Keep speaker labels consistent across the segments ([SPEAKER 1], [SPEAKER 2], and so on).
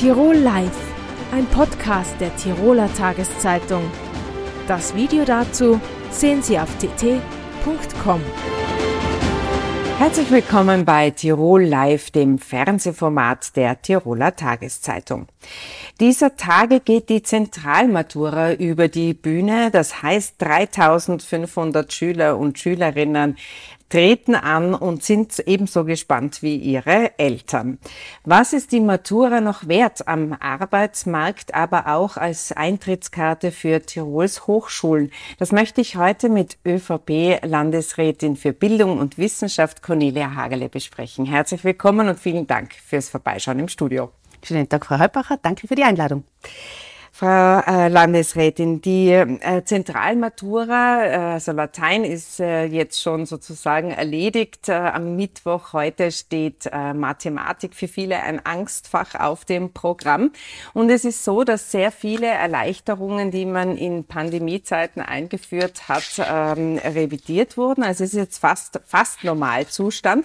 [SPEAKER 1] Tirol Live, ein Podcast der Tiroler Tageszeitung. Das Video dazu sehen Sie auf tt.com.
[SPEAKER 2] Herzlich willkommen bei Tirol Live, dem Fernsehformat der Tiroler Tageszeitung. Dieser Tage geht die Zentralmatura über die Bühne. Das heißt, 3500 Schüler und Schülerinnen treten an und sind ebenso gespannt wie ihre Eltern. Was ist die Matura noch wert am Arbeitsmarkt, aber auch als Eintrittskarte für Tirols Hochschulen? Das möchte ich heute mit ÖVP-Landesrätin für Bildung und Wissenschaft Cornelia Hagele besprechen. Herzlich willkommen und vielen Dank fürs Vorbeischauen im Studio.
[SPEAKER 3] Schönen Tag, Frau Heubacher. Danke für die Einladung.
[SPEAKER 2] Frau Landesrätin, die äh, Zentralmatura, äh, also Latein ist äh, jetzt schon sozusagen erledigt. Am Mittwoch heute steht Mathematik für viele ein Angstfach auf dem Programm. Und es ist so, dass sehr viele Erleichterungen, die man in Pandemiezeiten eingeführt hat, ähm, revidiert wurden. Also es ist jetzt fast, fast Normalzustand.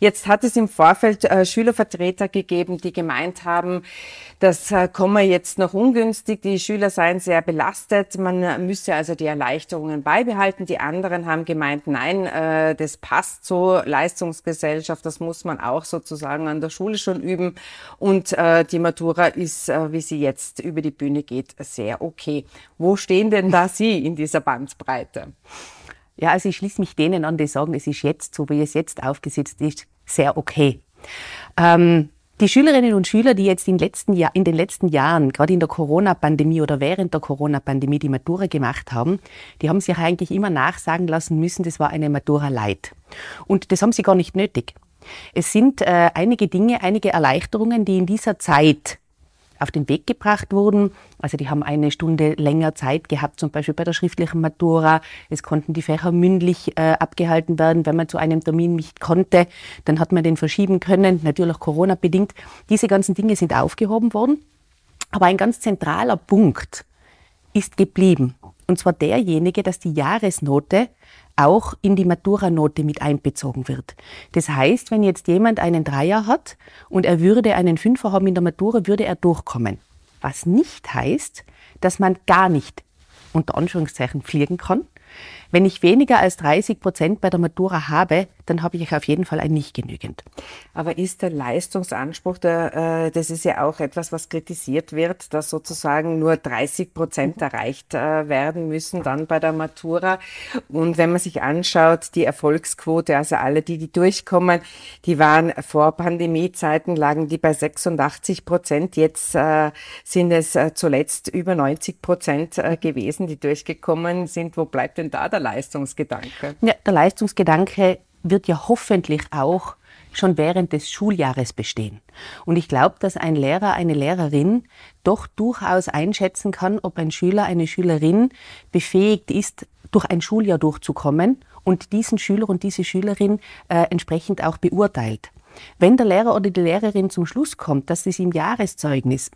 [SPEAKER 2] Jetzt hat es im Vorfeld äh, Schülervertreter gegeben, die gemeint haben, das äh, komme jetzt noch ungünstig, die Schüler seien sehr belastet, man müsse also die Erleichterungen beibehalten. Die anderen haben gemeint, nein, äh, das passt so, Leistungsgesellschaft, das muss man auch sozusagen an der Schule schon üben. Und äh, die Matura ist, äh, wie sie jetzt über die Bühne geht, sehr okay. Wo stehen denn da Sie in dieser Bandbreite?
[SPEAKER 3] Ja, also ich schließe mich denen an, die sagen, es ist jetzt, so wie es jetzt aufgesetzt ist, sehr okay. Ähm, die Schülerinnen und Schüler, die jetzt in, letzten Jahr, in den letzten Jahren, gerade in der Corona-Pandemie oder während der Corona-Pandemie die Matura gemacht haben, die haben sich eigentlich immer nachsagen lassen müssen, das war eine Matura Light. Und das haben sie gar nicht nötig. Es sind äh, einige Dinge, einige Erleichterungen, die in dieser Zeit auf den Weg gebracht wurden. Also die haben eine Stunde länger Zeit gehabt, zum Beispiel bei der schriftlichen Matura. Es konnten die Fächer mündlich äh, abgehalten werden. Wenn man zu einem Termin nicht konnte, dann hat man den verschieben können, natürlich Corona bedingt. Diese ganzen Dinge sind aufgehoben worden. Aber ein ganz zentraler Punkt ist geblieben. Und zwar derjenige, dass die Jahresnote auch in die Maturanote mit einbezogen wird. Das heißt, wenn jetzt jemand einen Dreier hat und er würde einen Fünfer haben in der Matura, würde er durchkommen. Was nicht heißt, dass man gar nicht unter Anführungszeichen fliegen kann, wenn ich weniger als 30 Prozent bei der Matura habe, dann habe ich auf jeden Fall ein nicht genügend.
[SPEAKER 2] Aber ist der Leistungsanspruch, der, äh, das ist ja auch etwas, was kritisiert wird, dass sozusagen nur 30 Prozent erreicht äh, werden müssen dann bei der Matura. Und wenn man sich anschaut, die Erfolgsquote, also alle, die, die durchkommen, die waren vor Pandemiezeiten, lagen die bei 86 Prozent. Jetzt äh, sind es äh, zuletzt über 90 Prozent äh, gewesen, die durchgekommen sind. Wo bleibt denn da der Leistungsgedanke?
[SPEAKER 3] Ja, der Leistungsgedanke wird ja hoffentlich auch schon während des Schuljahres bestehen. Und ich glaube, dass ein Lehrer, eine Lehrerin doch durchaus einschätzen kann, ob ein Schüler, eine Schülerin befähigt ist, durch ein Schuljahr durchzukommen und diesen Schüler und diese Schülerin äh, entsprechend auch beurteilt. Wenn der Lehrer oder die Lehrerin zum Schluss kommt, dass es im Jahreszeugnis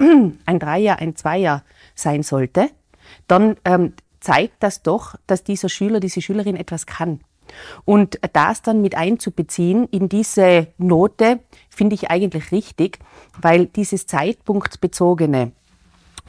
[SPEAKER 3] ein Dreier, ein Zweier sein sollte, dann ähm, zeigt das doch, dass dieser Schüler, diese Schülerin etwas kann. Und das dann mit einzubeziehen in diese Note finde ich eigentlich richtig, weil dieses zeitpunktbezogene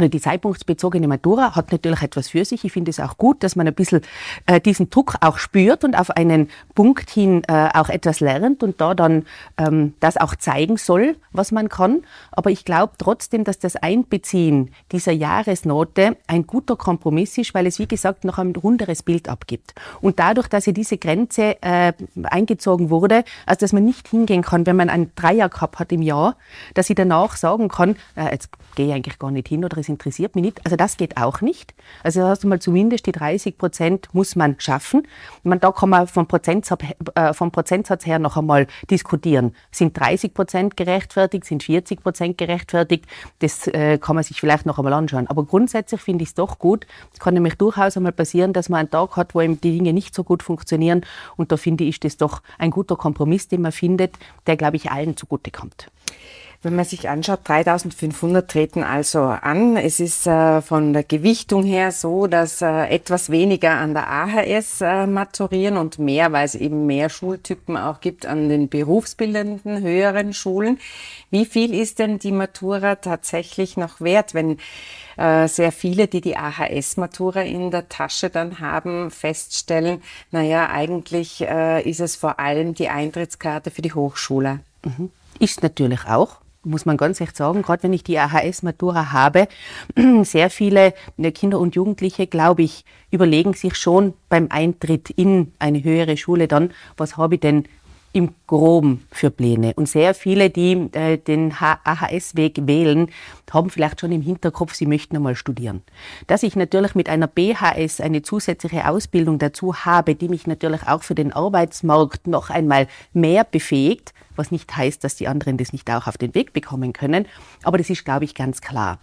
[SPEAKER 3] die zeitpunktsbezogene Matura hat natürlich etwas für sich. Ich finde es auch gut, dass man ein bisschen äh, diesen Druck auch spürt und auf einen Punkt hin äh, auch etwas lernt und da dann ähm, das auch zeigen soll, was man kann. Aber ich glaube trotzdem, dass das Einbeziehen dieser Jahresnote ein guter Kompromiss ist, weil es, wie gesagt, noch ein runderes Bild abgibt. Und dadurch, dass hier diese Grenze äh, eingezogen wurde, also dass man nicht hingehen kann, wenn man ein Dreier gehabt hat im Jahr, dass ich danach sagen kann, äh, jetzt gehe ich eigentlich gar nicht hin oder es interessiert mich nicht. Also das geht auch nicht. Also hast du mal zumindest die 30 Prozent muss man schaffen. Man, da kann man vom Prozentsatz, äh, vom Prozentsatz her noch einmal diskutieren. Sind 30 Prozent gerechtfertigt? Sind 40 Prozent gerechtfertigt? Das äh, kann man sich vielleicht noch einmal anschauen. Aber grundsätzlich finde ich es doch gut. Es kann nämlich durchaus einmal passieren, dass man einen Tag hat, wo eben die Dinge nicht so gut funktionieren. Und da finde ich, ist das doch ein guter Kompromiss, den man findet, der, glaube ich, allen zugutekommt.
[SPEAKER 2] Wenn man sich anschaut, 3500 treten also an. Es ist äh, von der Gewichtung her so, dass äh, etwas weniger an der AHS äh, maturieren und mehr, weil es eben mehr Schultypen auch gibt an den berufsbildenden höheren Schulen. Wie viel ist denn die Matura tatsächlich noch wert, wenn äh, sehr viele, die die AHS-Matura in der Tasche dann haben, feststellen, naja, eigentlich äh, ist es vor allem die Eintrittskarte für die Hochschule.
[SPEAKER 3] Mhm. Ist natürlich auch muss man ganz echt sagen, gerade wenn ich die AHS-Matura habe, sehr viele äh, Kinder und Jugendliche, glaube ich, überlegen sich schon beim Eintritt in eine höhere Schule dann, was habe ich denn im Groben für Pläne. Und sehr viele, die äh, den AHS-Weg wählen, haben vielleicht schon im Hinterkopf, sie möchten einmal studieren. Dass ich natürlich mit einer BHS eine zusätzliche Ausbildung dazu habe, die mich natürlich auch für den Arbeitsmarkt noch einmal mehr befähigt, was nicht heißt, dass die anderen das nicht auch auf den Weg bekommen können. Aber das ist, glaube ich, ganz klar.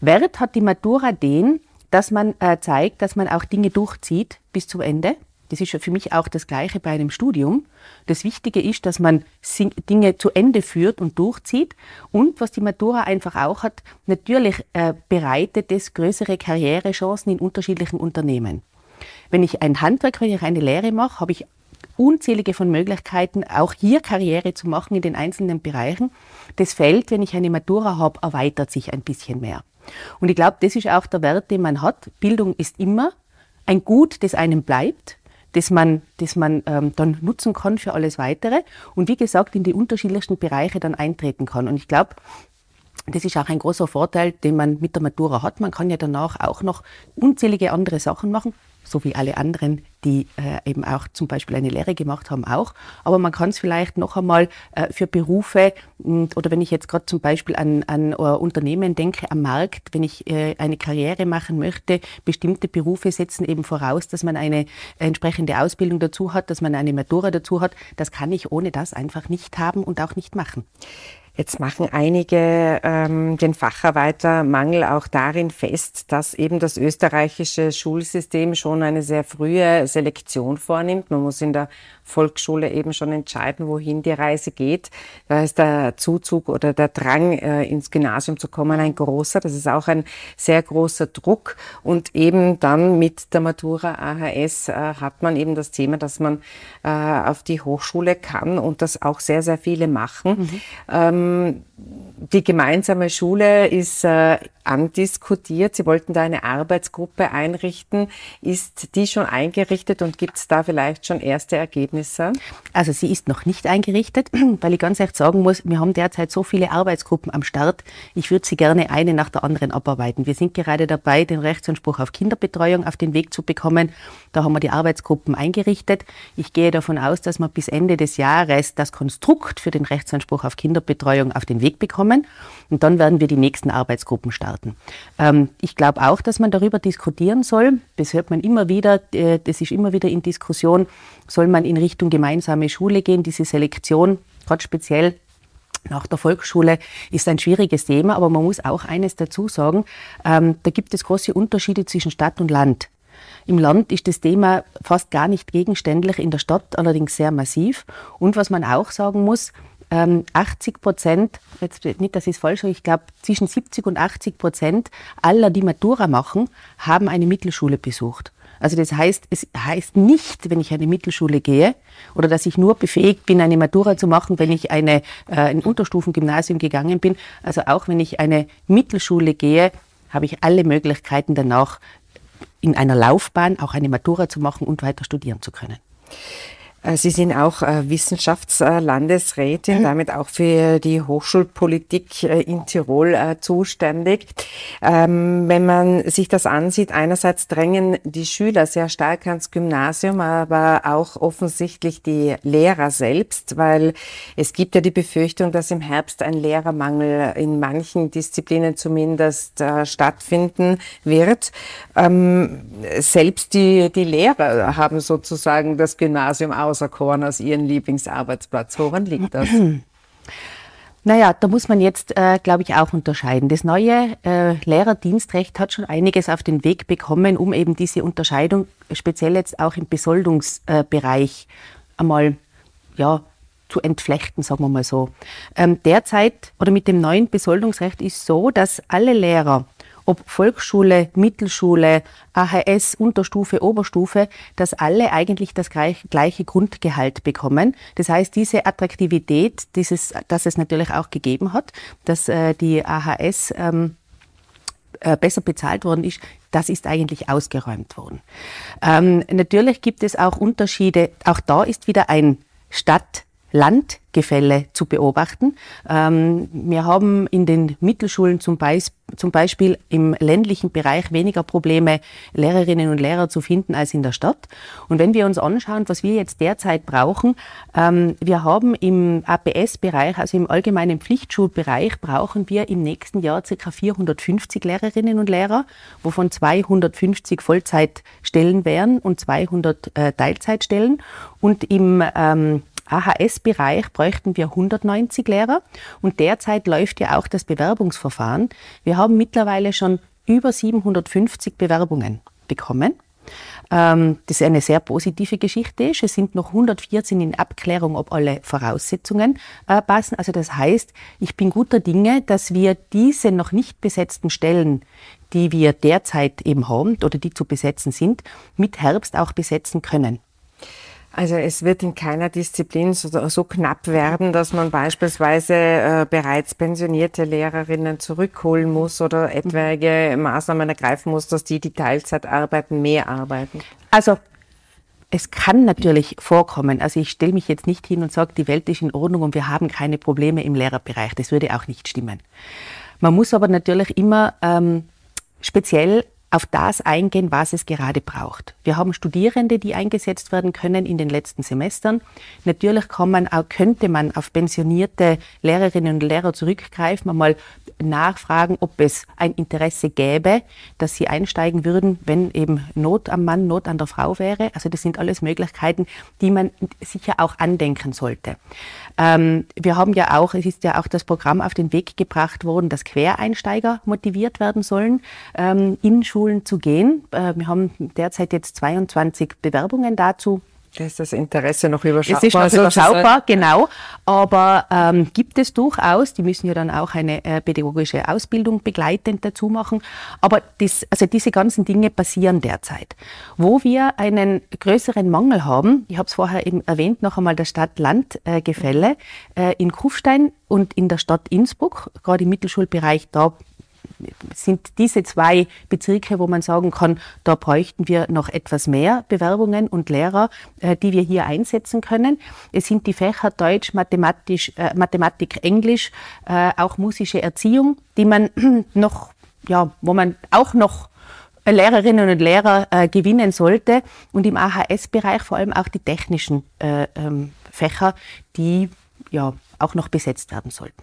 [SPEAKER 3] Wert hat die Matura den, dass man äh, zeigt, dass man auch Dinge durchzieht bis zum Ende. Das ist für mich auch das Gleiche bei einem Studium. Das Wichtige ist, dass man Dinge zu Ende führt und durchzieht. Und was die Matura einfach auch hat, natürlich äh, bereitet es größere Karrierechancen in unterschiedlichen Unternehmen. Wenn ich ein Handwerk, wenn ich eine Lehre mache, habe ich unzählige von Möglichkeiten, auch hier Karriere zu machen in den einzelnen Bereichen. Das Feld, wenn ich eine Matura habe, erweitert sich ein bisschen mehr. Und ich glaube, das ist auch der Wert, den man hat. Bildung ist immer ein Gut, das einem bleibt, das man, das man ähm, dann nutzen kann für alles Weitere und wie gesagt in die unterschiedlichsten Bereiche dann eintreten kann. Und ich glaube, das ist auch ein großer Vorteil, den man mit der Matura hat. Man kann ja danach auch noch unzählige andere Sachen machen, so wie alle anderen, die äh, eben auch zum Beispiel eine Lehre gemacht haben, auch. Aber man kann es vielleicht noch einmal äh, für Berufe mh, oder wenn ich jetzt gerade zum Beispiel an, an uh, Unternehmen denke, am Markt, wenn ich äh, eine Karriere machen möchte, bestimmte Berufe setzen eben voraus, dass man eine entsprechende Ausbildung dazu hat, dass man eine Matura dazu hat. Das kann ich ohne das einfach nicht haben und auch nicht machen.
[SPEAKER 2] Jetzt machen einige ähm, den Facharbeitermangel auch darin fest, dass eben das österreichische Schulsystem schon eine sehr frühe Selektion vornimmt. Man muss in der Volksschule eben schon entscheiden, wohin die Reise geht. Da ist der Zuzug oder der Drang, äh, ins Gymnasium zu kommen, ein großer. Das ist auch ein sehr großer Druck. Und eben dann mit der Matura AHS äh, hat man eben das Thema, dass man äh, auf die Hochschule kann und das auch sehr, sehr viele machen. Mhm. Ähm, die gemeinsame Schule ist andiskutiert. Sie wollten da eine Arbeitsgruppe einrichten. Ist die schon eingerichtet und gibt es da vielleicht schon erste Ergebnisse?
[SPEAKER 3] Also sie ist noch nicht eingerichtet, weil ich ganz ehrlich sagen muss, wir haben derzeit so viele Arbeitsgruppen am Start. Ich würde sie gerne eine nach der anderen abarbeiten. Wir sind gerade dabei, den Rechtsanspruch auf Kinderbetreuung auf den Weg zu bekommen. Da haben wir die Arbeitsgruppen eingerichtet. Ich gehe davon aus, dass wir bis Ende des Jahres das Konstrukt für den Rechtsanspruch auf Kinderbetreuung auf den Weg bekommen. Und dann werden wir die nächsten Arbeitsgruppen starten. Ähm, ich glaube auch, dass man darüber diskutieren soll. Das hört man immer wieder, äh, das ist immer wieder in Diskussion. Soll man in Richtung gemeinsame Schule gehen? Diese Selektion, gerade speziell nach der Volksschule ist ein schwieriges Thema, aber man muss auch eines dazu sagen, ähm, da gibt es große Unterschiede zwischen Stadt und Land. Im Land ist das Thema fast gar nicht gegenständlich, in der Stadt allerdings sehr massiv. Und was man auch sagen muss, 80 ähm, Prozent, jetzt nicht, ich es falsch ich glaube zwischen 70 und 80 Prozent aller, die Matura machen, haben eine Mittelschule besucht. Also das heißt, es heißt nicht, wenn ich eine Mittelschule gehe oder dass ich nur befähigt bin, eine Matura zu machen, wenn ich eine, äh, ein Unterstufengymnasium gegangen bin. Also auch wenn ich eine Mittelschule gehe, habe ich alle Möglichkeiten danach in einer Laufbahn auch eine Matura zu machen und weiter studieren zu können.
[SPEAKER 2] Äh, Sie sind auch äh, Wissenschaftslandesrätin, damit auch für die Hochschulpolitik äh, in Tirol zuständig. Ähm, wenn man sich das ansieht, einerseits drängen die Schüler sehr stark ans Gymnasium, aber auch offensichtlich die Lehrer selbst, weil es gibt ja die Befürchtung, dass im Herbst ein Lehrermangel in manchen Disziplinen zumindest stattfinden wird. Ähm, selbst die, die Lehrer haben sozusagen das Gymnasium aus auserkoren als Ihren Lieblingsarbeitsplatz. Woran liegt das?
[SPEAKER 3] Naja, da muss man jetzt, äh, glaube ich, auch unterscheiden. Das neue äh, Lehrerdienstrecht hat schon einiges auf den Weg bekommen, um eben diese Unterscheidung, speziell jetzt auch im Besoldungsbereich, äh, einmal ja, zu entflechten, sagen wir mal so. Ähm, derzeit oder mit dem neuen Besoldungsrecht ist so, dass alle Lehrer ob Volksschule, Mittelschule, AHS, Unterstufe, Oberstufe, dass alle eigentlich das gleiche Grundgehalt bekommen. Das heißt, diese Attraktivität, dieses, dass es natürlich auch gegeben hat, dass äh, die AHS ähm, äh, besser bezahlt worden ist, das ist eigentlich ausgeräumt worden. Ähm, natürlich gibt es auch Unterschiede. Auch da ist wieder ein Stadt Landgefälle zu beobachten. Ähm, wir haben in den Mittelschulen zum, Beis zum Beispiel im ländlichen Bereich weniger Probleme, Lehrerinnen und Lehrer zu finden als in der Stadt. Und wenn wir uns anschauen, was wir jetzt derzeit brauchen, ähm, wir haben im APS-Bereich, also im allgemeinen Pflichtschulbereich, brauchen wir im nächsten Jahr ca. 450 Lehrerinnen und Lehrer, wovon 250 Vollzeitstellen wären und 200 äh, Teilzeitstellen. Und im ähm, AHS-Bereich bräuchten wir 190 Lehrer und derzeit läuft ja auch das Bewerbungsverfahren. Wir haben mittlerweile schon über 750 Bewerbungen bekommen. Ähm, das ist eine sehr positive Geschichte. Es sind noch 114 in Abklärung, ob alle Voraussetzungen äh, passen. Also das heißt, ich bin guter Dinge, dass wir diese noch nicht besetzten Stellen, die wir derzeit eben haben oder die zu besetzen sind, mit Herbst auch besetzen können.
[SPEAKER 2] Also es wird in keiner Disziplin so, so knapp werden, dass man beispielsweise äh, bereits pensionierte Lehrerinnen zurückholen muss oder etwaige Maßnahmen ergreifen muss, dass die, die Teilzeit arbeiten, mehr arbeiten.
[SPEAKER 3] Also es kann natürlich vorkommen. Also ich stelle mich jetzt nicht hin und sage, die Welt ist in Ordnung und wir haben keine Probleme im Lehrerbereich. Das würde auch nicht stimmen. Man muss aber natürlich immer ähm, speziell auf das eingehen, was es gerade braucht. Wir haben Studierende, die eingesetzt werden können in den letzten Semestern. Natürlich kann man auch, könnte man auf pensionierte Lehrerinnen und Lehrer zurückgreifen, einmal nachfragen, ob es ein Interesse gäbe, dass sie einsteigen würden, wenn eben Not am Mann, Not an der Frau wäre. Also das sind alles Möglichkeiten, die man sicher auch andenken sollte. Ähm, wir haben ja auch, es ist ja auch das Programm auf den Weg gebracht worden, dass Quereinsteiger motiviert werden sollen, ähm, in Schulen zu gehen. Äh, wir haben derzeit jetzt 22 Bewerbungen dazu
[SPEAKER 2] da ist das Interesse noch überschaubar.
[SPEAKER 3] Es ist noch überschaubar, genau. Aber ähm, gibt es durchaus, die müssen ja dann auch eine äh, pädagogische Ausbildung begleitend dazu machen. Aber das, also diese ganzen Dinge passieren derzeit. Wo wir einen größeren Mangel haben, ich habe es vorher eben erwähnt, noch einmal das Stadt-Land-Gefälle äh, in Kufstein und in der Stadt Innsbruck, gerade im Mittelschulbereich, da sind diese zwei Bezirke, wo man sagen kann, da bräuchten wir noch etwas mehr Bewerbungen und Lehrer, äh, die wir hier einsetzen können. Es sind die Fächer Deutsch, Mathematisch, äh, Mathematik, Englisch, äh, auch musische Erziehung, die man noch, ja, wo man auch noch Lehrerinnen und Lehrer gewinnen sollte und im AHS-Bereich vor allem auch die technischen äh, ähm, Fächer, die ja auch noch besetzt werden sollten.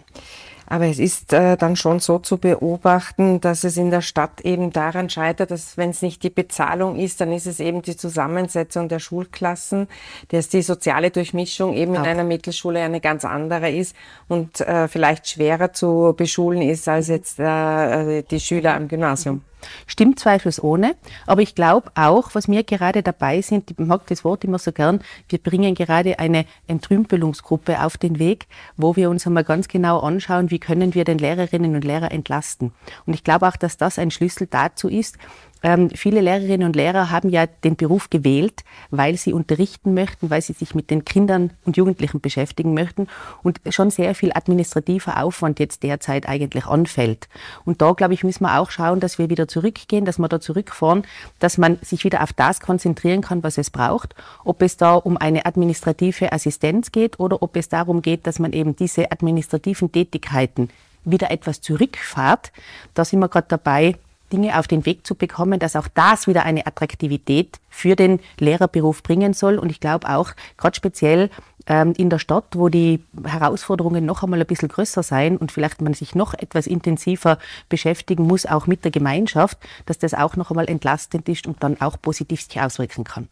[SPEAKER 2] Aber es ist äh, dann schon so zu beobachten, dass es in der Stadt eben daran scheitert, dass wenn es nicht die Bezahlung ist, dann ist es eben die Zusammensetzung der Schulklassen, dass die soziale Durchmischung eben in einer Mittelschule eine ganz andere ist und äh, vielleicht schwerer zu beschulen ist als jetzt äh, die Schüler am Gymnasium.
[SPEAKER 3] Stimmt zweifelsohne, aber ich glaube auch, was wir gerade dabei sind, ich mag das Wort immer so gern, wir bringen gerade eine Entrümpelungsgruppe auf den Weg, wo wir uns einmal ganz genau anschauen, wie können wir den Lehrerinnen und Lehrer entlasten. Und ich glaube auch, dass das ein Schlüssel dazu ist, ähm, viele Lehrerinnen und Lehrer haben ja den Beruf gewählt, weil sie unterrichten möchten, weil sie sich mit den Kindern und Jugendlichen beschäftigen möchten und schon sehr viel administrativer Aufwand jetzt derzeit eigentlich anfällt. Und da, glaube ich, müssen wir auch schauen, dass wir wieder zurückgehen, dass wir da zurückfahren, dass man sich wieder auf das konzentrieren kann, was es braucht. Ob es da um eine administrative Assistenz geht oder ob es darum geht, dass man eben diese administrativen Tätigkeiten wieder etwas zurückfahrt. Da sind wir gerade dabei, Dinge auf den Weg zu bekommen, dass auch das wieder eine Attraktivität für den Lehrerberuf bringen soll. Und ich glaube auch, gerade speziell ähm, in der Stadt, wo die Herausforderungen noch einmal ein bisschen größer sein und vielleicht man sich noch etwas intensiver beschäftigen muss, auch mit der Gemeinschaft, dass das auch noch einmal entlastend ist und dann auch positiv sich auswirken kann.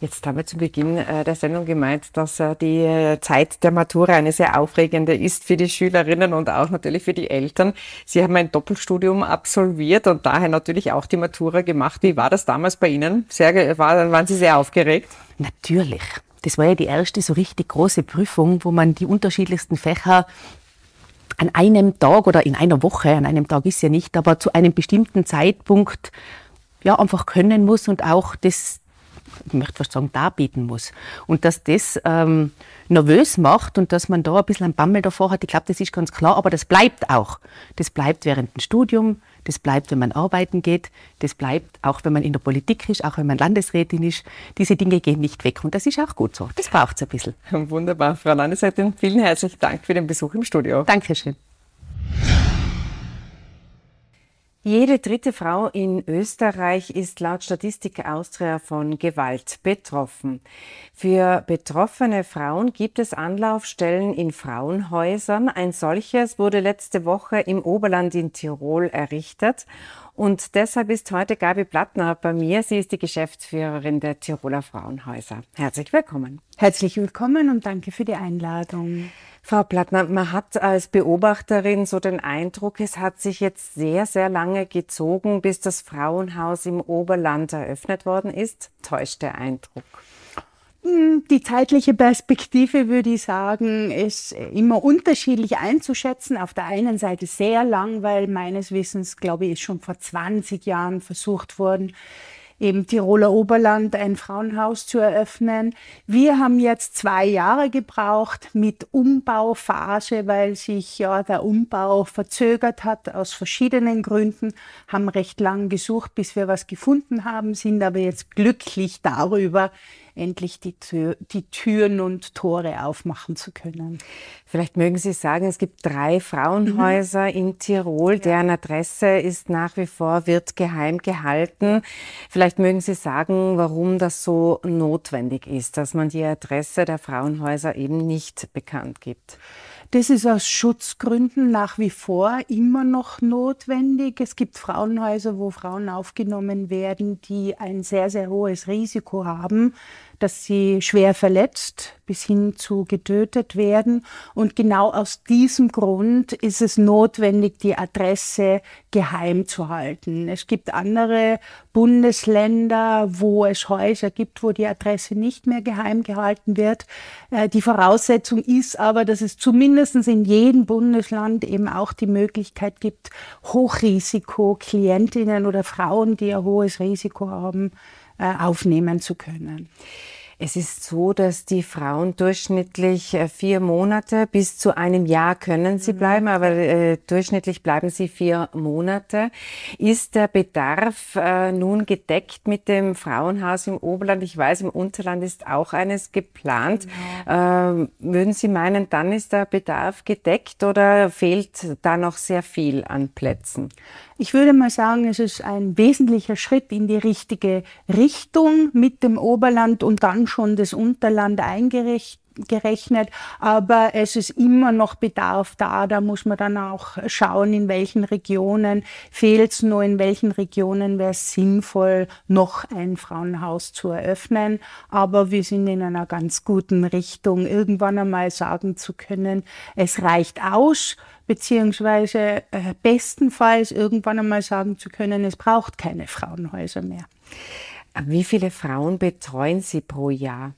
[SPEAKER 2] Jetzt haben wir zu Beginn äh, der Sendung gemeint, dass äh, die äh, Zeit der Matura eine sehr aufregende ist für die Schülerinnen und auch natürlich für die Eltern. Sie haben ein Doppelstudium absolviert und daher natürlich auch die Matura gemacht. Wie war das damals bei Ihnen? Sehr, war, waren Sie sehr aufgeregt?
[SPEAKER 3] Natürlich. das war ja die erste so richtig große Prüfung, wo man die unterschiedlichsten Fächer an einem Tag oder in einer Woche, an einem Tag ist ja nicht, aber zu einem bestimmten Zeitpunkt ja einfach können muss und auch das, ich möchte fast sagen, darbieten muss. Und dass das ähm, nervös macht und dass man da ein bisschen ein Bammel davor hat, ich glaube, das ist ganz klar, aber das bleibt auch. Das bleibt während dem Studium, das bleibt, wenn man arbeiten geht, das bleibt auch, wenn man in der Politik ist, auch wenn man Landesrätin ist. Diese Dinge gehen nicht weg und das ist auch gut so. Das braucht es ein bisschen.
[SPEAKER 2] Wunderbar. Frau Landesrätin, vielen herzlichen Dank für den Besuch im Studio.
[SPEAKER 3] Dankeschön.
[SPEAKER 2] Jede dritte Frau in Österreich ist laut Statistik Austria von Gewalt betroffen. Für betroffene Frauen gibt es Anlaufstellen in Frauenhäusern. Ein solches wurde letzte Woche im Oberland in Tirol errichtet. Und deshalb ist heute Gabi Plattner bei mir. Sie ist die Geschäftsführerin der Tiroler Frauenhäuser. Herzlich willkommen.
[SPEAKER 4] Herzlich willkommen und danke für die Einladung.
[SPEAKER 2] Frau Plattner, man hat als Beobachterin so den Eindruck, es hat sich jetzt sehr, sehr lange gezogen, bis das Frauenhaus im Oberland eröffnet worden ist. Täuscht der Eindruck?
[SPEAKER 4] Hm, die zeitliche Perspektive, würde ich sagen, ist immer unterschiedlich einzuschätzen. Auf der einen Seite sehr lang, weil meines Wissens, glaube ich, ist schon vor 20 Jahren versucht worden, eben Tiroler Oberland ein Frauenhaus zu eröffnen. Wir haben jetzt zwei Jahre gebraucht mit Umbauphase, weil sich ja der Umbau verzögert hat aus verschiedenen Gründen, haben recht lang gesucht, bis wir was gefunden haben, sind aber jetzt glücklich darüber, endlich die, Tür, die Türen und Tore aufmachen zu können.
[SPEAKER 2] Vielleicht mögen Sie sagen, es gibt drei Frauenhäuser mhm. in Tirol, deren Adresse ist nach wie vor, wird geheim gehalten. Vielleicht mögen Sie sagen, warum das so notwendig ist, dass man die Adresse der Frauenhäuser eben nicht bekannt gibt.
[SPEAKER 4] Das ist aus Schutzgründen nach wie vor immer noch notwendig. Es gibt Frauenhäuser, wo Frauen aufgenommen werden, die ein sehr, sehr hohes Risiko haben, dass sie schwer verletzt bis hin zu getötet werden. Und genau aus diesem Grund ist es notwendig, die Adresse geheim zu halten. Es gibt andere Bundesländer, wo es Häuser gibt, wo die Adresse nicht mehr geheim gehalten wird. Äh, die Voraussetzung ist aber, dass es zumindest in jedem Bundesland eben auch die Möglichkeit gibt, Hochrisiko-Klientinnen oder Frauen, die ein hohes Risiko haben, äh, aufnehmen zu können.
[SPEAKER 2] Es ist so, dass die Frauen durchschnittlich äh, vier Monate bis zu einem Jahr können sie mhm. bleiben, aber äh, durchschnittlich bleiben sie vier Monate. Ist der Bedarf äh, nun gedeckt mit dem Frauenhaus im Oberland? Ich weiß, im Unterland ist auch eines geplant. Genau. Ähm, würden Sie meinen, dann ist der Bedarf gedeckt oder fehlt da noch sehr viel an Plätzen?
[SPEAKER 4] Ich würde mal sagen, es ist ein wesentlicher Schritt in die richtige Richtung mit dem Oberland und dann schon das Unterland eingerichtet gerechnet, aber es ist immer noch Bedarf da. Da muss man dann auch schauen, in welchen Regionen fehlt es nur, in welchen Regionen wäre es sinnvoll, noch ein Frauenhaus zu eröffnen. Aber wir sind in einer ganz guten Richtung, irgendwann einmal sagen zu können, es reicht aus, beziehungsweise äh, bestenfalls irgendwann einmal sagen zu können, es braucht keine Frauenhäuser mehr.
[SPEAKER 2] Wie viele Frauen betreuen Sie pro Jahr?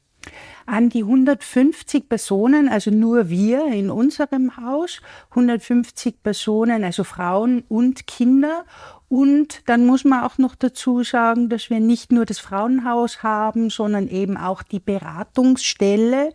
[SPEAKER 4] An die 150 Personen, also nur wir in unserem Haus, 150 Personen, also Frauen und Kinder. Und dann muss man auch noch dazu sagen, dass wir nicht nur das Frauenhaus haben, sondern eben auch die Beratungsstelle.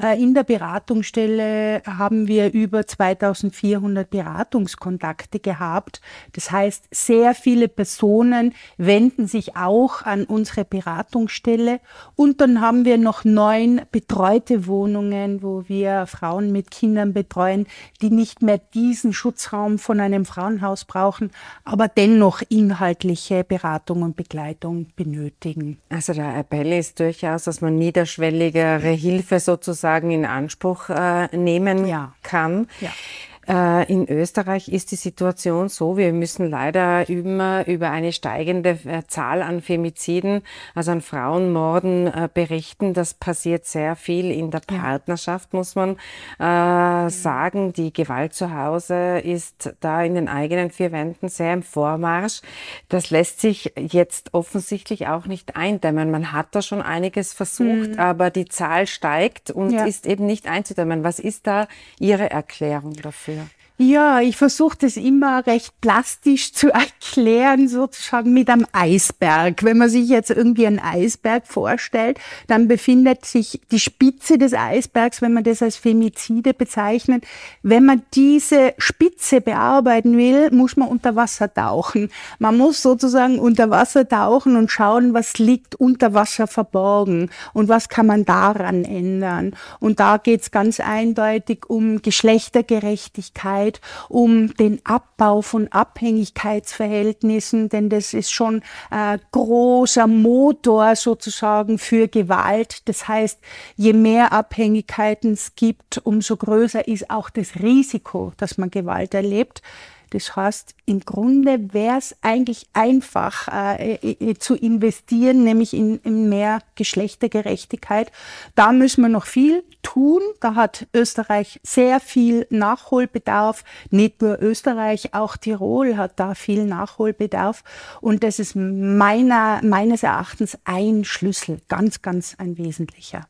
[SPEAKER 4] Äh, in der Beratungsstelle haben wir über 2400 Beratungskontakte gehabt. Das heißt, sehr viele Personen wenden sich auch an unsere Beratungsstelle. Und dann haben wir noch neun betreute Wohnungen, wo wir Frauen mit Kindern betreuen, die nicht mehr diesen Schutzraum von einem Frauenhaus brauchen, aber dennoch inhaltliche Beratung und Begleitung benötigen.
[SPEAKER 2] Also der Appell ist durchaus, dass man niederschwelligere Hilfe sozusagen in Anspruch äh, nehmen ja. kann. Ja. Äh, in Österreich ist die Situation so, wir müssen leider immer über eine steigende äh, Zahl an Femiziden, also an Frauenmorden äh, berichten. Das passiert sehr viel in der Partnerschaft, muss man sagen. Die Gewalt zu Hause ist da in den eigenen vier Wänden sehr im Vormarsch. Das lässt sich jetzt offensichtlich auch nicht eindämmen. Man hat da schon einiges versucht, mhm. aber die Zahl steigt und ja. ist eben nicht einzudämmen. Was ist da Ihre Erklärung dafür?
[SPEAKER 4] Ja, ich versuche das immer recht plastisch zu erklären, sozusagen mit einem Eisberg. Wenn man sich jetzt irgendwie einen Eisberg vorstellt, dann befindet sich die Spitze des Eisbergs, wenn man das als Femizide bezeichnet. Wenn man diese Spitze bearbeiten will, muss man unter Wasser tauchen. Man muss sozusagen unter Wasser tauchen und schauen, was liegt unter Wasser verborgen und was kann man daran ändern. Und da geht es ganz eindeutig um Geschlechtergerechtigkeit Arbeit, um den Abbau von Abhängigkeitsverhältnissen, denn das ist schon äh, großer Motor sozusagen für Gewalt. Das heißt, je mehr Abhängigkeiten es gibt, umso größer ist auch das Risiko, dass man Gewalt erlebt. Das heißt, im Grunde wäre es eigentlich einfach äh, äh, zu investieren, nämlich in, in, mehr Geschlechtergerechtigkeit. Da müssen wir noch viel tun. Da hat Österreich sehr viel Nachholbedarf. Nicht nur Österreich, auch Tirol hat da viel Nachholbedarf. Und das ist meiner, meines Erachtens ein Schlüssel, ganz, ganz ein wesentlicher.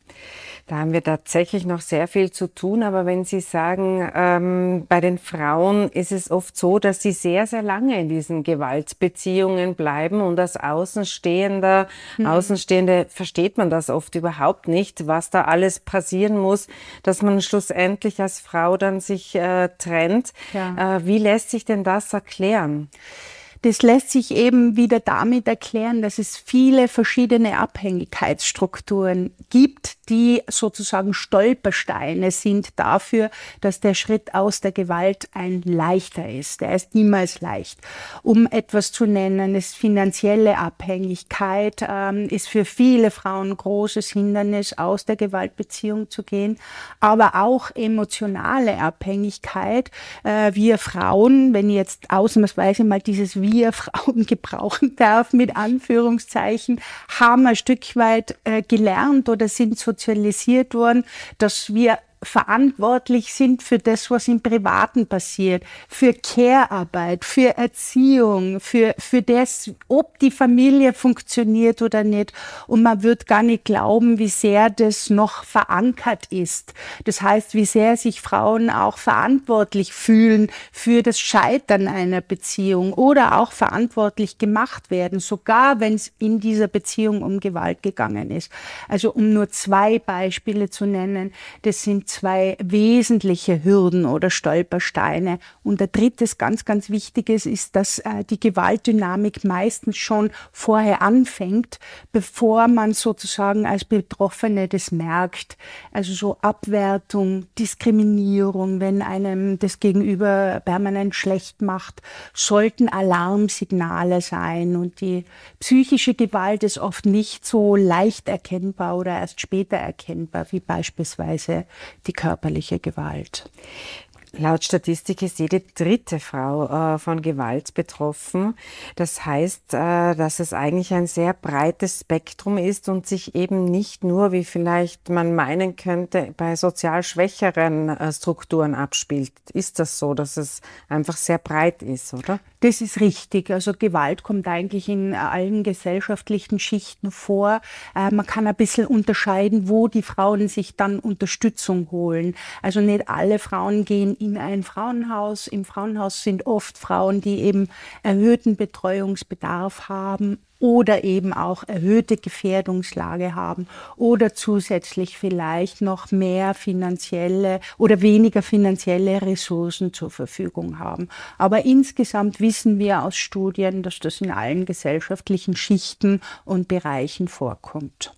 [SPEAKER 2] Da haben wir tatsächlich noch sehr viel zu tun. Aber wenn Sie sagen, ähm, bei den Frauen ist es oft so, dass sie sehr, sehr lange in diesen Gewaltbeziehungen bleiben und als Außenstehender, mhm. Außenstehende versteht man das oft überhaupt nicht, was da alles passieren muss, dass man schlussendlich als Frau dann sich äh, trennt. Ja. Äh, wie lässt sich denn das erklären?
[SPEAKER 4] Das lässt sich eben wieder damit erklären, dass es viele verschiedene Abhängigkeitsstrukturen gibt, die sozusagen Stolpersteine sind dafür, dass der Schritt aus der Gewalt ein leichter ist. Der ist niemals leicht. Um etwas zu nennen, ist finanzielle Abhängigkeit, ähm, ist für viele Frauen ein großes Hindernis, aus der Gewaltbeziehung zu gehen, aber auch emotionale Abhängigkeit. Äh, wir Frauen, wenn ich jetzt ausnahmsweise mal dieses Wir Frauen gebrauchen darf, mit Anführungszeichen, haben ein Stück weit äh, gelernt oder sind so sozialisiert worden, dass wir verantwortlich sind für das, was im Privaten passiert, für Care-Arbeit, für Erziehung, für, für das, ob die Familie funktioniert oder nicht. Und man wird gar nicht glauben, wie sehr das noch verankert ist. Das heißt, wie sehr sich Frauen auch verantwortlich fühlen für das Scheitern einer Beziehung oder auch verantwortlich gemacht werden, sogar wenn es in dieser Beziehung um Gewalt gegangen ist. Also um nur zwei Beispiele zu nennen, das sind zwei wesentliche Hürden oder Stolpersteine. Und der dritte ganz, ganz wichtiges ist, dass äh, die Gewaltdynamik meistens schon vorher anfängt, bevor man sozusagen als Betroffene das merkt. Also so Abwertung, Diskriminierung, wenn einem das Gegenüber permanent schlecht macht, sollten Alarmsignale sein. Und die psychische Gewalt ist oft nicht so leicht erkennbar oder erst später erkennbar, wie beispielsweise die körperliche Gewalt.
[SPEAKER 2] Laut Statistik ist jede dritte Frau äh, von Gewalt betroffen. Das heißt, äh, dass es eigentlich ein sehr breites Spektrum ist und sich eben nicht nur, wie vielleicht man meinen könnte, bei sozial schwächeren äh, Strukturen abspielt. Ist das so, dass es einfach sehr breit ist, oder?
[SPEAKER 4] Das ist richtig. Also Gewalt kommt eigentlich in allen gesellschaftlichen Schichten vor. Äh, man kann ein bisschen unterscheiden, wo die Frauen sich dann Unterstützung holen. Also nicht alle Frauen gehen in ein Frauenhaus. Im Frauenhaus sind oft Frauen, die eben erhöhten Betreuungsbedarf haben oder eben auch erhöhte Gefährdungslage haben oder zusätzlich vielleicht noch mehr finanzielle oder weniger finanzielle Ressourcen zur Verfügung haben. Aber insgesamt wissen wir aus Studien, dass das in allen gesellschaftlichen Schichten und Bereichen vorkommt.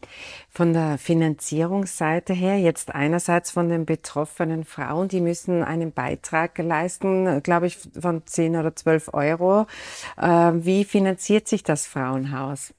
[SPEAKER 2] Von der Finanzierungsseite her, jetzt einerseits von den betroffenen Frauen, die müssen einen Beitrag leisten, glaube ich, von 10 oder 12 Euro. Äh, wie finanziert sich das Frauenhaus?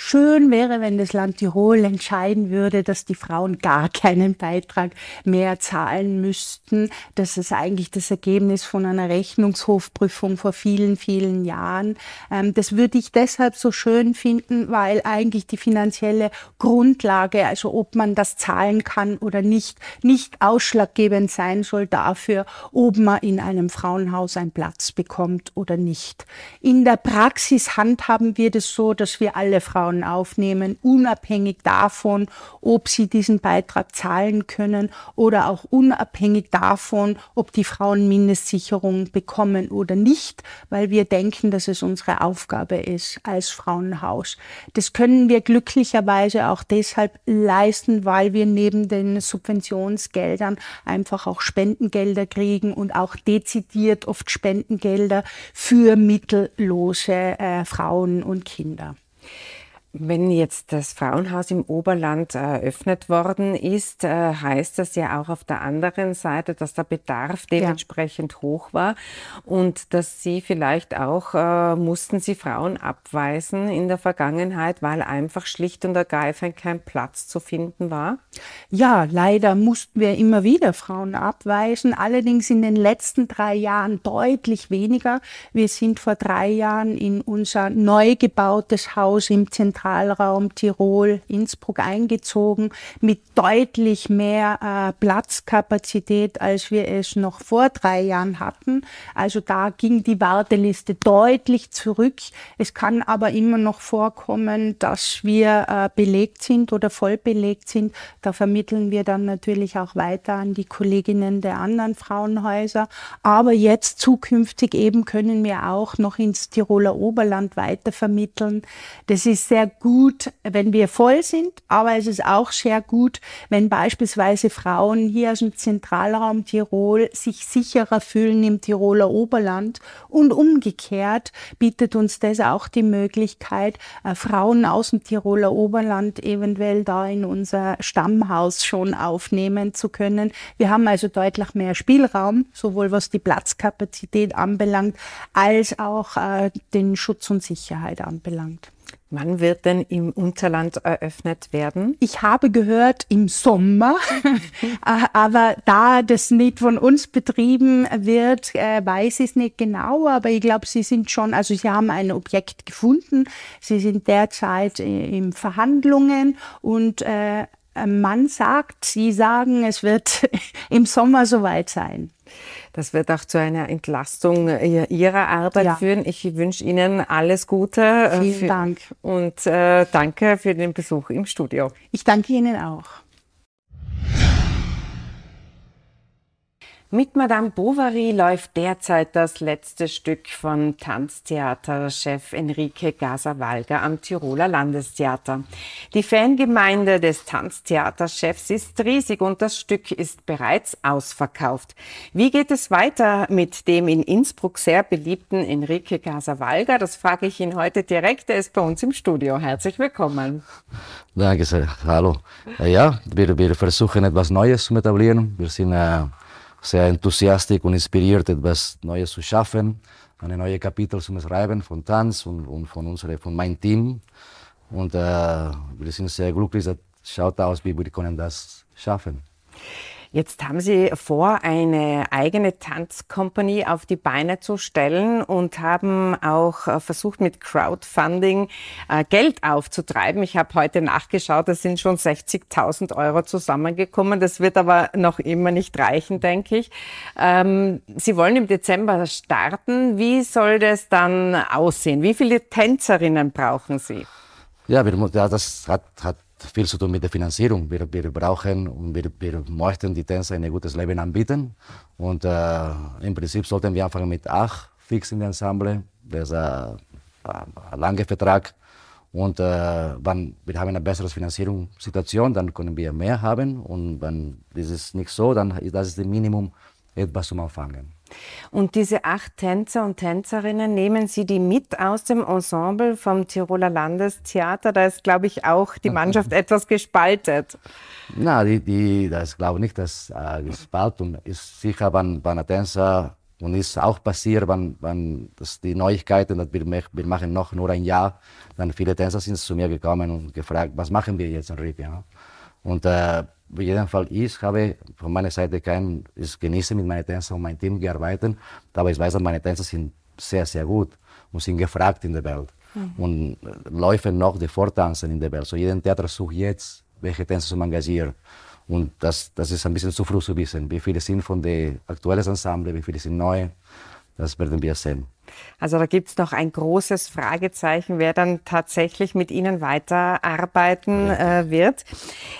[SPEAKER 4] Schön wäre, wenn das Land Tirol entscheiden würde, dass die Frauen gar keinen Beitrag mehr zahlen müssten. Das ist eigentlich das Ergebnis von einer Rechnungshofprüfung vor vielen, vielen Jahren. Ähm, das würde ich deshalb so schön finden, weil eigentlich die finanzielle Grundlage, also ob man das zahlen kann oder nicht, nicht ausschlaggebend sein soll dafür, ob man in einem Frauenhaus einen Platz bekommt oder nicht. In der Praxis handhaben wir das so, dass wir alle Frauen Frauen aufnehmen, unabhängig davon, ob sie diesen Beitrag zahlen können oder auch unabhängig davon, ob die Frauen Mindestsicherung bekommen oder nicht, weil wir denken, dass es unsere Aufgabe ist als Frauenhaus. Das können wir glücklicherweise auch deshalb leisten, weil wir neben den Subventionsgeldern einfach auch Spendengelder kriegen und auch dezidiert oft Spendengelder für mittellose äh, Frauen und Kinder.
[SPEAKER 2] Wenn jetzt das Frauenhaus im Oberland eröffnet worden ist, äh, heißt das ja auch auf der anderen Seite, dass der Bedarf dementsprechend ja. hoch war und dass Sie vielleicht auch, äh, mussten Sie Frauen abweisen in der Vergangenheit, weil einfach schlicht und ergreifend kein Platz zu finden war?
[SPEAKER 4] Ja, leider mussten wir immer wieder Frauen abweisen, allerdings in den letzten drei Jahren deutlich weniger. Wir sind vor drei Jahren in unser neu gebautes Haus im Zentrum Zentralraum Tirol, Innsbruck eingezogen mit deutlich mehr äh, Platzkapazität, als wir es noch vor drei Jahren hatten. Also da ging die Warteliste deutlich zurück. Es kann aber immer noch vorkommen, dass wir äh, belegt sind oder voll belegt sind. Da vermitteln wir dann natürlich auch weiter an die Kolleginnen der anderen Frauenhäuser. Aber jetzt zukünftig eben können wir auch noch ins Tiroler Oberland weiter vermitteln. Das ist sehr gut, wenn wir voll sind, aber es ist auch sehr gut, wenn beispielsweise Frauen hier aus dem Zentralraum Tirol sich sicherer fühlen im Tiroler Oberland und umgekehrt bietet uns das auch die Möglichkeit, äh, Frauen aus dem Tiroler Oberland eventuell da in unser Stammhaus schon aufnehmen zu können. Wir haben also deutlich mehr Spielraum, sowohl was die Platzkapazität anbelangt, als auch äh, den Schutz und Sicherheit anbelangt.
[SPEAKER 2] Wann wird denn im Unterland eröffnet werden?
[SPEAKER 4] Ich habe gehört im Sommer, äh, aber da das nicht von uns betrieben wird, äh, weiß ich es nicht genau, aber ich glaube, Sie sind schon, also Sie haben ein Objekt gefunden, Sie sind derzeit in Verhandlungen und äh, man sagt, Sie sagen, es wird im Sommer soweit sein.
[SPEAKER 2] Das wird auch zu einer Entlastung Ihrer Arbeit ja. führen. Ich wünsche Ihnen alles Gute.
[SPEAKER 4] Äh, Vielen Dank.
[SPEAKER 2] Und äh, danke für den Besuch im Studio.
[SPEAKER 4] Ich danke Ihnen auch.
[SPEAKER 2] Mit Madame Bovary läuft derzeit das letzte Stück von Tanztheaterchef Enrique Gaza-Walger am Tiroler Landestheater. Die Fangemeinde des Tanztheaterchefs ist riesig und das Stück ist bereits ausverkauft. Wie geht es weiter mit dem in Innsbruck sehr beliebten Enrique Gaza-Walger? Das frage ich ihn heute direkt. Er ist bei uns im Studio. Herzlich willkommen.
[SPEAKER 5] Danke sehr. Hallo. Ja, wir, wir versuchen etwas Neues zu etablieren. Wir sind äh sehr enthusiastisch und inspiriert, etwas Neues zu schaffen, eine neue Kapitel zu schreiben von Tanz und, und von, unsere, von meinem Team. Und äh, wir sind sehr glücklich, es schaut aus, wie wir können das schaffen.
[SPEAKER 2] Jetzt haben Sie vor, eine eigene Tanzcompany auf die Beine zu stellen und haben auch äh, versucht, mit Crowdfunding äh, Geld aufzutreiben. Ich habe heute nachgeschaut, es sind schon 60.000 Euro zusammengekommen. Das wird aber noch immer nicht reichen, denke ich. Ähm, Sie wollen im Dezember starten. Wie soll das dann aussehen? Wie viele Tänzerinnen brauchen Sie?
[SPEAKER 5] Ja, das hat, hat viel zu tun mit der Finanzierung. Wir, wir brauchen und wir, wir möchten die Tänzer ein gutes Leben anbieten. Und äh, im Prinzip sollten wir anfangen mit acht fix in der Ensemble. Das ist ein, ein langer Vertrag. Und äh, wenn wir haben eine bessere Finanzierungssituation, dann können wir mehr haben. Und wenn das ist nicht so, dann ist das das Minimum, etwas zum Anfangen.
[SPEAKER 2] Und diese acht Tänzer und Tänzerinnen, nehmen Sie die mit aus dem Ensemble vom Tiroler Landestheater? Da ist, glaube ich, auch die Mannschaft etwas gespaltet.
[SPEAKER 5] Na, die, die, das glaube ich nicht, dass äh, gespalten ist. Sicher, wenn, wenn ein Tänzer Und ist auch passiert, wenn, wenn das die Neuigkeiten, dass wir, wir machen noch nur ein Jahr, dann viele Tänzer sind zu mir gekommen und gefragt, was machen wir jetzt in RIP? Ja? Und äh, auf jeden Fall, ich habe von meiner Seite kein, ich genieße mit meinen Tänzern und meinem Team gearbeitet, aber ich weiß, dass meine Tänzer sind sehr, sehr gut und sind gefragt in der Welt. Mhm. Und äh, laufen noch die Vortanzen in der Welt. So jeden Theater sucht jetzt, welche Tänzer zu engagieren. Und das, das ist ein bisschen zu früh zu wissen, wie viele sind von den aktuellen Ensemble, wie viele sind neu. Das werden wir sehen.
[SPEAKER 2] Also da gibt es noch ein großes Fragezeichen, wer dann tatsächlich mit Ihnen weiterarbeiten äh, wird.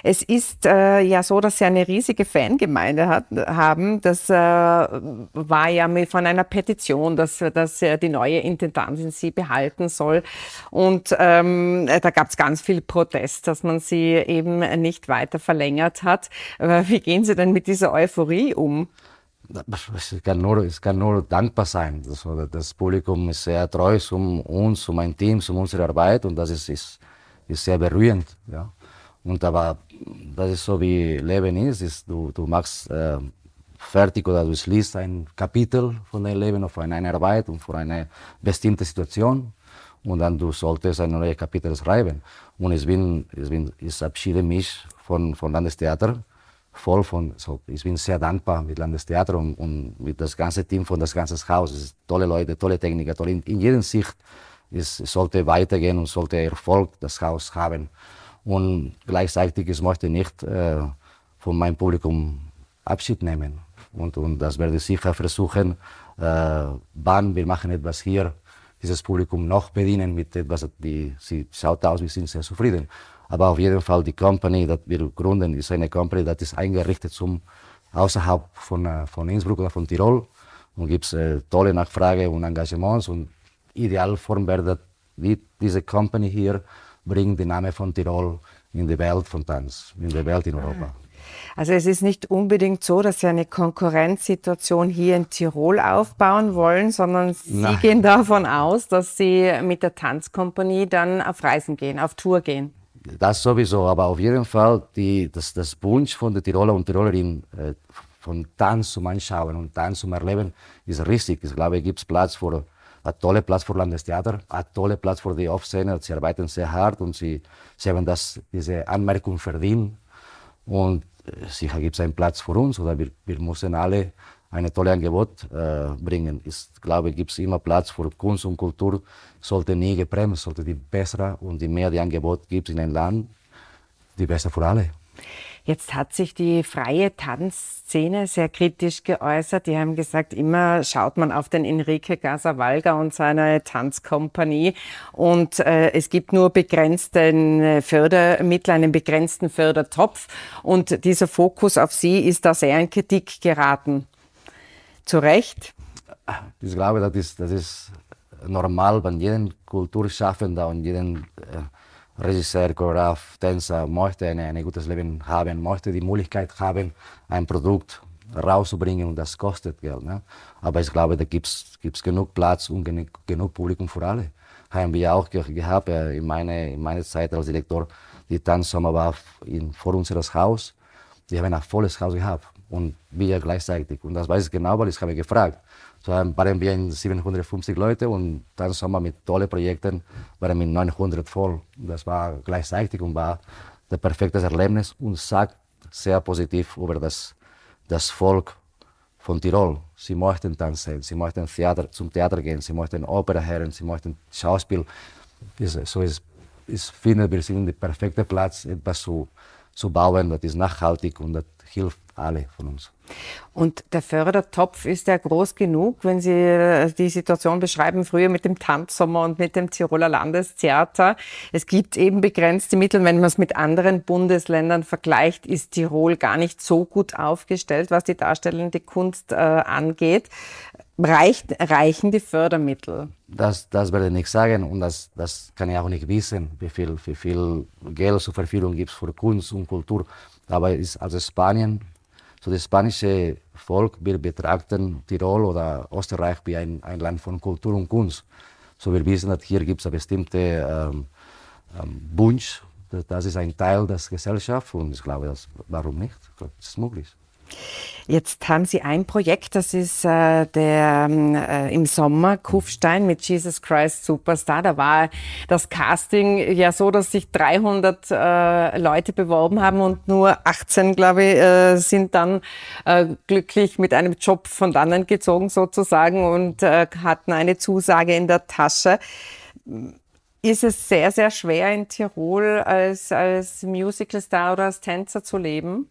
[SPEAKER 2] Es ist äh, ja so, dass Sie eine riesige Fangemeinde hat, haben. Das äh, war ja von einer Petition, dass, dass die neue Intendantin Sie behalten soll. Und ähm, da gab es ganz viel Protest, dass man sie eben nicht weiter verlängert hat. Wie gehen Sie denn mit dieser Euphorie um?
[SPEAKER 5] Es kann nur, es kann nur dankbar sein. Das, das Publikum ist sehr treu um uns, um mein Team, um unsere Arbeit und das ist, ist, ist sehr berührend. Ja. Und aber das ist so wie Leben ist, ist du, du machst äh, fertig oder du schließt ein Kapitel von deinem Leben oder von einer Arbeit und von einer bestimmten Situation und dann du solltest ein neues Kapitel schreiben. Und ich bin, ich bin, ich abschiede mich von, von Landestheater voll von, so, ich bin sehr dankbar mit Landestheater und, und mit das ganze Team von das ganze Haus. Tolle Leute, tolle Techniker, tolle, in, in jeder Sicht. Es sollte weitergehen und sollte Erfolg das Haus haben. Und gleichzeitig, ich möchte nicht äh, von meinem Publikum Abschied nehmen. Und, und das werde ich sicher versuchen, äh, wann wir machen etwas hier, dieses Publikum noch bedienen mit etwas, die, sie schaut aus, wir sind sehr zufrieden. Aber auf jeden Fall die Company, die wir gründen, ist eine Company, die ist eingerichtet zum außerhalb von, äh, von Innsbruck oder von Tirol. Und gibt es äh, tolle Nachfrage und Engagements. Und Idealform wäre, die, diese Company hier bringt den Namen von Tirol in die Welt von Tanz, in die Welt in Europa.
[SPEAKER 2] Also es ist nicht unbedingt so, dass Sie eine Konkurrenzsituation hier in Tirol aufbauen wollen, sondern Sie Nein. gehen davon aus, dass Sie mit der Tanzkompanie dann auf Reisen gehen, auf Tour gehen
[SPEAKER 5] das sowieso, aber auf jeden Fall die, das, das Wunsch von der Tiroler und Tirolerinnen äh, von Tanz zum Anschauen und Tanz zum Erleben ist richtig. Ich glaube, es gibt Platz für ein toller Platz für Landestheater, ein toller Platz für die Off-Szene. Sie arbeiten sehr hart und sie, sie haben das, diese Anmerkung verdient. Und äh, sicher gibt es einen Platz für uns oder wir, wir müssen alle ein tolles Angebot äh, bringen. Ich glaube, gibt es immer Platz für Kunst und Kultur, sollte nie gebremst, sollte die bessere und die mehr die Angebot gibt in einem Land, die besser für alle.
[SPEAKER 2] Jetzt hat sich die freie Tanzszene sehr kritisch geäußert. Die haben gesagt, immer schaut man auf den Enrique Gasavalga und seine Tanzkompanie und äh, es gibt nur begrenzten äh, Fördermittel, einen begrenzten Fördertopf und dieser Fokus auf sie ist da sehr in Kritik geraten. Zu Recht?
[SPEAKER 5] Ich glaube, das ist, das ist normal, wenn jeden Kulturschaffender und jeden äh, Regisseur, Choreograf, Tänzer möchte ein, ein gutes Leben haben, möchte die Möglichkeit haben, ein Produkt rauszubringen und das kostet Geld. Ne? Aber ich glaube, da gibt es genug Platz und genug, genug Publikum für alle. Haben wir auch gehabt äh, in meiner in meine Zeit als Direktor. Die Tanzsommer war in, vor unseres Haus. Die haben ein volles Haus gehabt und wir gleichzeitig. Und das weiß ich genau, weil ich habe gefragt. So waren wir in 750 Leute und dann sind wir mit tollen Projekten, waren wir 900 voll. Das war gleichzeitig und war das perfekte Erlebnis und sagt sehr positiv über das, das Volk von Tirol. Sie möchten tanzen, sie möchten Theater, zum Theater gehen, sie möchten Opera hören, sie möchten Schauspiel. So ist, ich finde, wir sind der perfekte Platz, etwas zu, zu bauen, das ist nachhaltig und das hilft alle von uns.
[SPEAKER 2] Und der Fördertopf ist ja groß genug, wenn Sie äh, die Situation beschreiben, früher mit dem Tanzsommer und mit dem Tiroler Landestheater. Es gibt eben begrenzte Mittel. Wenn man es mit anderen Bundesländern vergleicht, ist Tirol gar nicht so gut aufgestellt, was die darstellende Kunst äh, angeht. Reicht, reichen die Fördermittel?
[SPEAKER 5] Das, das werde ich nicht sagen und das, das kann ich auch nicht wissen, wie viel, wie viel Geld zur Verfügung gibt für Kunst und Kultur. Aber ist also Spanien so das spanische Volk, wir betrachten Tirol oder Österreich wie ein, ein Land von Kultur und Kunst. So wir wissen, dass hier gibt es einen bestimmten ähm, ähm, Wunsch, das ist ein Teil der Gesellschaft und ich glaube, das, warum nicht? Das ist möglich.
[SPEAKER 2] Jetzt haben Sie ein Projekt, das ist äh, der äh, im Sommer Kufstein mit Jesus Christ Superstar. Da war das Casting ja so, dass sich 300 äh, Leute beworben haben und nur 18, glaube ich, äh, sind dann äh, glücklich mit einem Job von dannen gezogen sozusagen und äh, hatten eine Zusage in der Tasche. Ist es sehr, sehr schwer in Tirol als, als Musicalstar oder als Tänzer zu leben?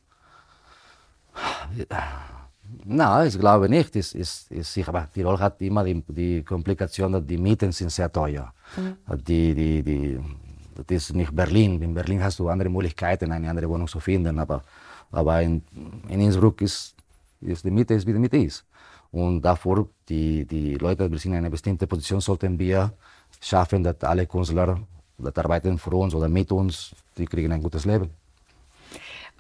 [SPEAKER 5] Nein, ich glaube nicht. Es ist, ist sicher, aber Tirol hat immer die, die Komplikation, dass die Mieten sind sehr teuer. Mhm. Die, die, die, das ist nicht Berlin. In Berlin hast du andere Möglichkeiten, eine andere Wohnung zu finden. Aber, aber in, in Innsbruck ist, ist die Miete, ist, wie die Miete ist. Und davor, die, die Leute, die sind in einer bestimmten Position, sollten wir schaffen, dass alle Künstler, die arbeiten für uns oder mit uns, die kriegen ein gutes Leben.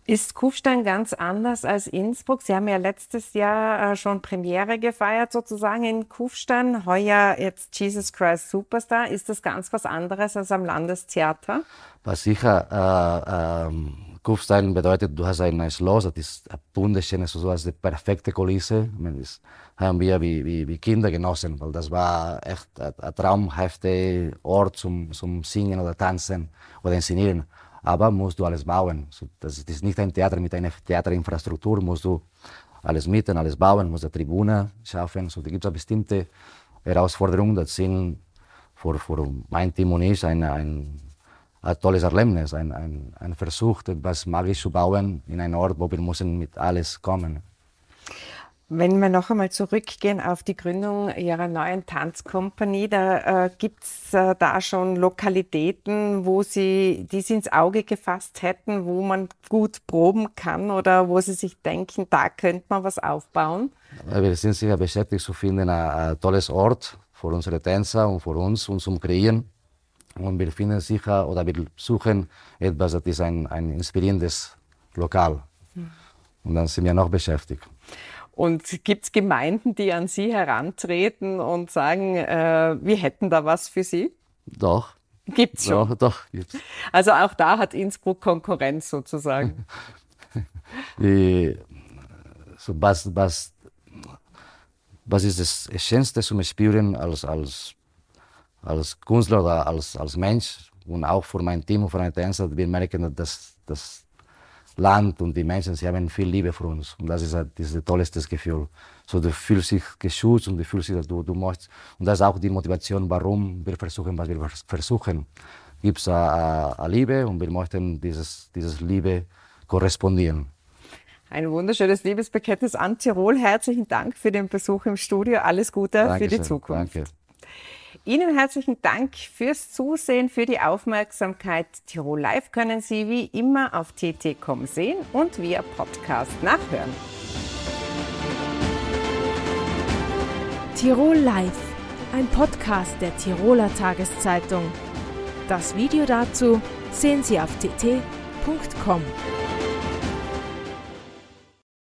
[SPEAKER 2] Ist Kufstein ganz anders als Innsbruck? Sie haben ja letztes Jahr äh, schon Premiere gefeiert, sozusagen in Kufstein. Heuer jetzt Jesus Christ Superstar. Ist das ganz was anderes als am Landestheater?
[SPEAKER 5] Was sicher, äh, äh, Kufstein bedeutet, du hast ein Schloss, das ist eine wunderschöne, so die perfekte Kulisse. Das haben wir wie, wie, wie Kinder genossen, weil das war echt ein, ein traumhafter Ort zum, zum Singen oder Tanzen oder Inszenieren aber musst du alles bauen. Das ist nicht ein Theater mit einer Theaterinfrastruktur, musst du alles mieten, alles bauen, musst eine Tribüne schaffen. So, da gibt es bestimmte Herausforderungen, das sind für, für mein Team und ich ein, ein, ein tolles Erlebnis, ein, ein, ein Versuch, etwas magisch zu bauen in einem Ort, wo wir müssen mit alles kommen.
[SPEAKER 2] Wenn wir noch einmal zurückgehen auf die Gründung Ihrer neuen Tanzkompanie, da äh, gibt es äh, da schon Lokalitäten, wo Sie, die Sie ins Auge gefasst hätten, wo man gut proben kann oder wo Sie sich denken, da könnte man was aufbauen?
[SPEAKER 5] Wir sind sicher beschäftigt zu finden, ein, ein tolles Ort für unsere Tänzer und für uns und zum Kreieren. Und wir finden sicher oder wir suchen etwas, das ist ein, ein inspirierendes Lokal. Hm. Und dann sind wir noch beschäftigt.
[SPEAKER 2] Und gibt es Gemeinden, die an Sie herantreten und sagen, äh, wir hätten da was für Sie?
[SPEAKER 5] Doch.
[SPEAKER 2] Gibt's schon.
[SPEAKER 5] Doch, doch gibt's.
[SPEAKER 2] Also auch da hat Innsbruck Konkurrenz sozusagen.
[SPEAKER 5] So was, was, was ist das Schönste zum Spüren als, als, als Künstler oder als, als Mensch und auch für mein Team und für meine Tänzer, wir merken, dass, dass Land und die Menschen, sie haben viel Liebe für uns. Und das ist, das ist das tollste Gefühl. So, du fühlst dich geschützt und du fühlst dich, dass du, du möchtest. Und das ist auch die Motivation, warum wir versuchen, was wir versuchen. Gibt es eine Liebe und wir möchten dieses, dieses Liebe korrespondieren.
[SPEAKER 2] Ein wunderschönes Liebesbekenntnis an Tirol. Herzlichen Dank für den Besuch im Studio. Alles Gute Dankeschön. für die Zukunft.
[SPEAKER 5] Danke.
[SPEAKER 2] Ihnen herzlichen Dank fürs Zusehen, für die Aufmerksamkeit. Tirol Live können Sie wie immer auf tt.com sehen und via Podcast nachhören.
[SPEAKER 1] Tirol Live, ein Podcast der Tiroler Tageszeitung. Das Video dazu sehen Sie auf tt.com.